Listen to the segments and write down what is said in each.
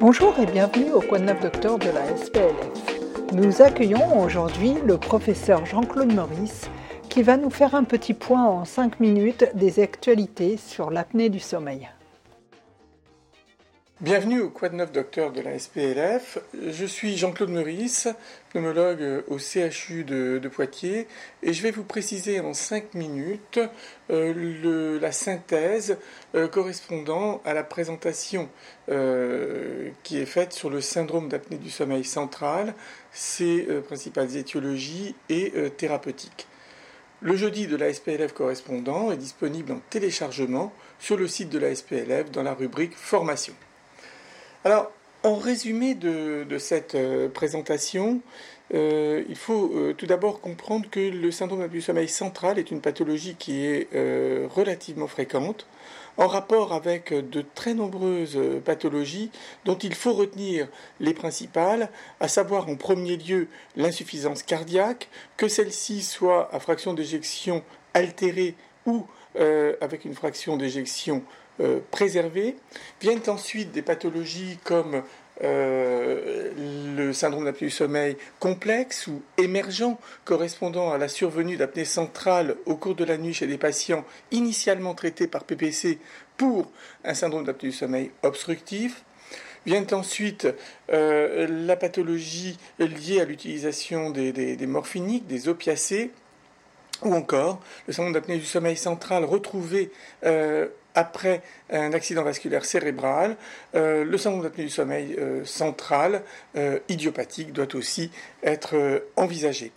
Bonjour et bienvenue au Coin de Neuf Docteur de la SPLF. Nous accueillons aujourd'hui le professeur Jean-Claude Maurice qui va nous faire un petit point en 5 minutes des actualités sur l'apnée du sommeil. Bienvenue au Quad 9 Docteur de la SPLF. Je suis Jean-Claude Meurice, pneumologue au CHU de, Poitiers, et je vais vous préciser en 5 minutes euh, la synthèse euh, correspondant à la présentation euh, qui est faite sur le syndrome d'apnée du sommeil central, ses principales étiologies et thérapeutiques. Le jeudi de la SPLF correspondant est disponible en téléchargement sur le site de la SPLF dans la rubrique Formation. Alors, en résumé de, cette euh, présentation, euh, il faut euh, tout d'abord comprendre que le syndrome du sommeil central est une pathologie qui est relativement fréquente, en rapport avec de très nombreuses pathologies dont il faut retenir les principales, à savoir en premier lieu l'insuffisance cardiaque, que celle-ci soit à fraction d'éjection altérée ou avec une fraction d'éjection euh, préservés. Viennent ensuite des pathologies comme euh, le syndrome d'apnée du sommeil complexe ou émergent correspondant à la survenue d'apnée centrale au cours de la nuit chez des patients initialement traités par PPC pour un syndrome d'apnée du sommeil obstructif. Vient ensuite euh, la pathologie liée à l'utilisation des, des, morphiniques, des opiacés, ou encore le syndrome d'apnée du sommeil central retrouvé après un accident vasculaire cérébral, euh, le syndrome d'apnée du sommeil euh, central, euh, idiopathique, doit aussi être envisagé.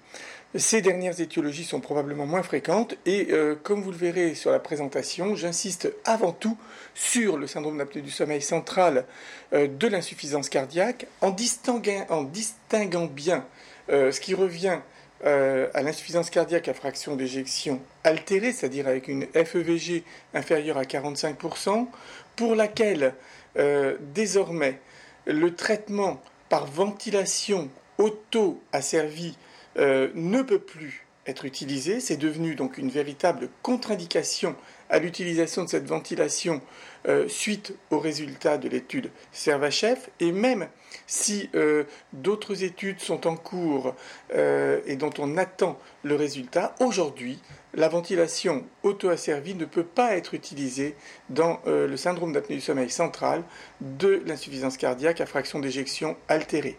Ces dernières étiologies sont probablement moins fréquentes et comme vous le verrez sur la présentation, j'insiste avant tout sur le syndrome d'apnée du sommeil central de l'insuffisance cardiaque en distinguant, en distinguant bien ce qui revient euh, à l'insuffisance cardiaque à fraction d'éjection altérée, c'est-à-dire avec une FEVG inférieure à 45%, pour laquelle euh, désormais le traitement par ventilation auto-asservie euh, ne peut plus être utilisé. C'est devenu donc une véritable contre-indication à l'utilisation de cette ventilation euh, suite aux résultats de l'étude Servachef. Et même si euh, d'autres études sont en cours euh, et dont on attend le résultat, aujourd'hui, la ventilation auto-asservie ne peut pas être utilisée dans le syndrome d'apnée du sommeil central de l'insuffisance cardiaque à fraction d'éjection altérée.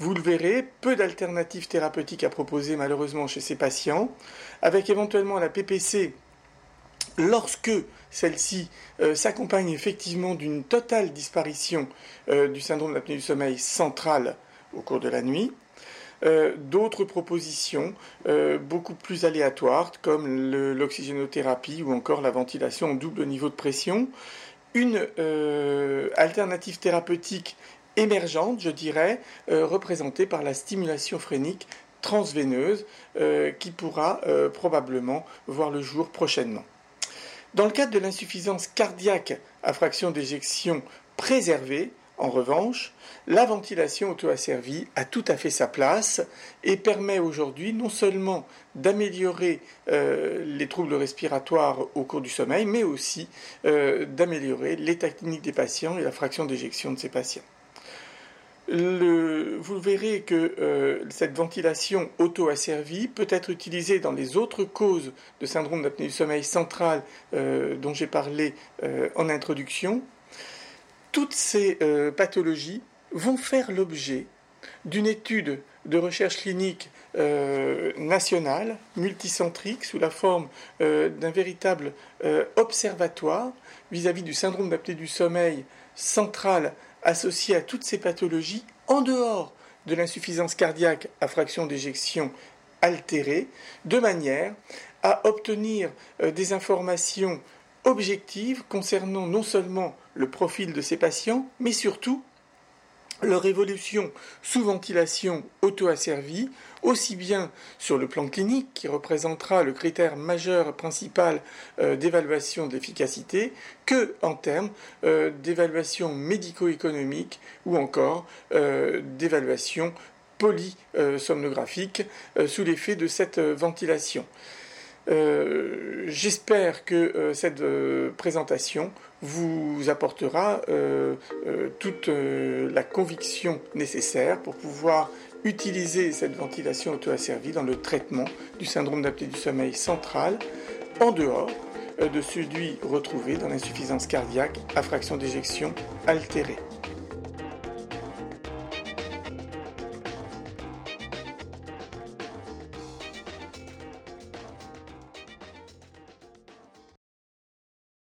Vous le verrez, peu d'alternatives thérapeutiques à proposer malheureusement chez ces patients, avec éventuellement la PPC lorsque celle-ci euh, s'accompagne effectivement d'une totale disparition euh, du syndrome d'apnée du sommeil central au cours de la nuit. Euh, d'autres propositions beaucoup plus aléatoires comme l'oxygénothérapie ou encore la ventilation en double niveau de pression. Une alternative thérapeutique émergente, je dirais, représentée par la stimulation phrénique transveineuse qui pourra probablement voir le jour prochainement. Dans le cadre de l'insuffisance cardiaque à fraction d'éjection préservée, en revanche, la ventilation auto-asservie a tout à fait sa place et permet aujourd'hui non seulement d'améliorer les troubles respiratoires au cours du sommeil, mais aussi d'améliorer l'état clinique des patients et la fraction d'éjection de ces patients vous verrez que euh, cette ventilation auto-asservie peut être utilisée dans les autres causes de syndrome d'apnée du sommeil central euh, dont j'ai parlé euh, en introduction. Toutes ces pathologies vont faire l'objet d'une étude de recherche clinique nationale, multicentrique, sous la forme d'un véritable observatoire vis-à-vis -vis du syndrome d'apnée du sommeil central associé à toutes ces pathologies en dehors de l'insuffisance cardiaque à fraction d'éjection altérée, de manière à obtenir euh, des informations objectives concernant non seulement le profil de ces patients, mais surtout leur évolution sous ventilation auto-asservie, aussi bien sur le plan clinique, qui représentera le critère majeur principal euh, d'évaluation d'efficacité, que en termes euh, d'évaluation médico-économique ou encore euh, d'évaluation polysomnographique sous l'effet de cette ventilation. Euh, j'espère que euh, cette euh, présentation vous apportera toute la conviction nécessaire pour pouvoir utiliser cette ventilation auto-asservie dans le traitement du syndrome d'apnée du sommeil central en dehors de celui retrouvé dans l'insuffisance cardiaque à fraction d'éjection altérée.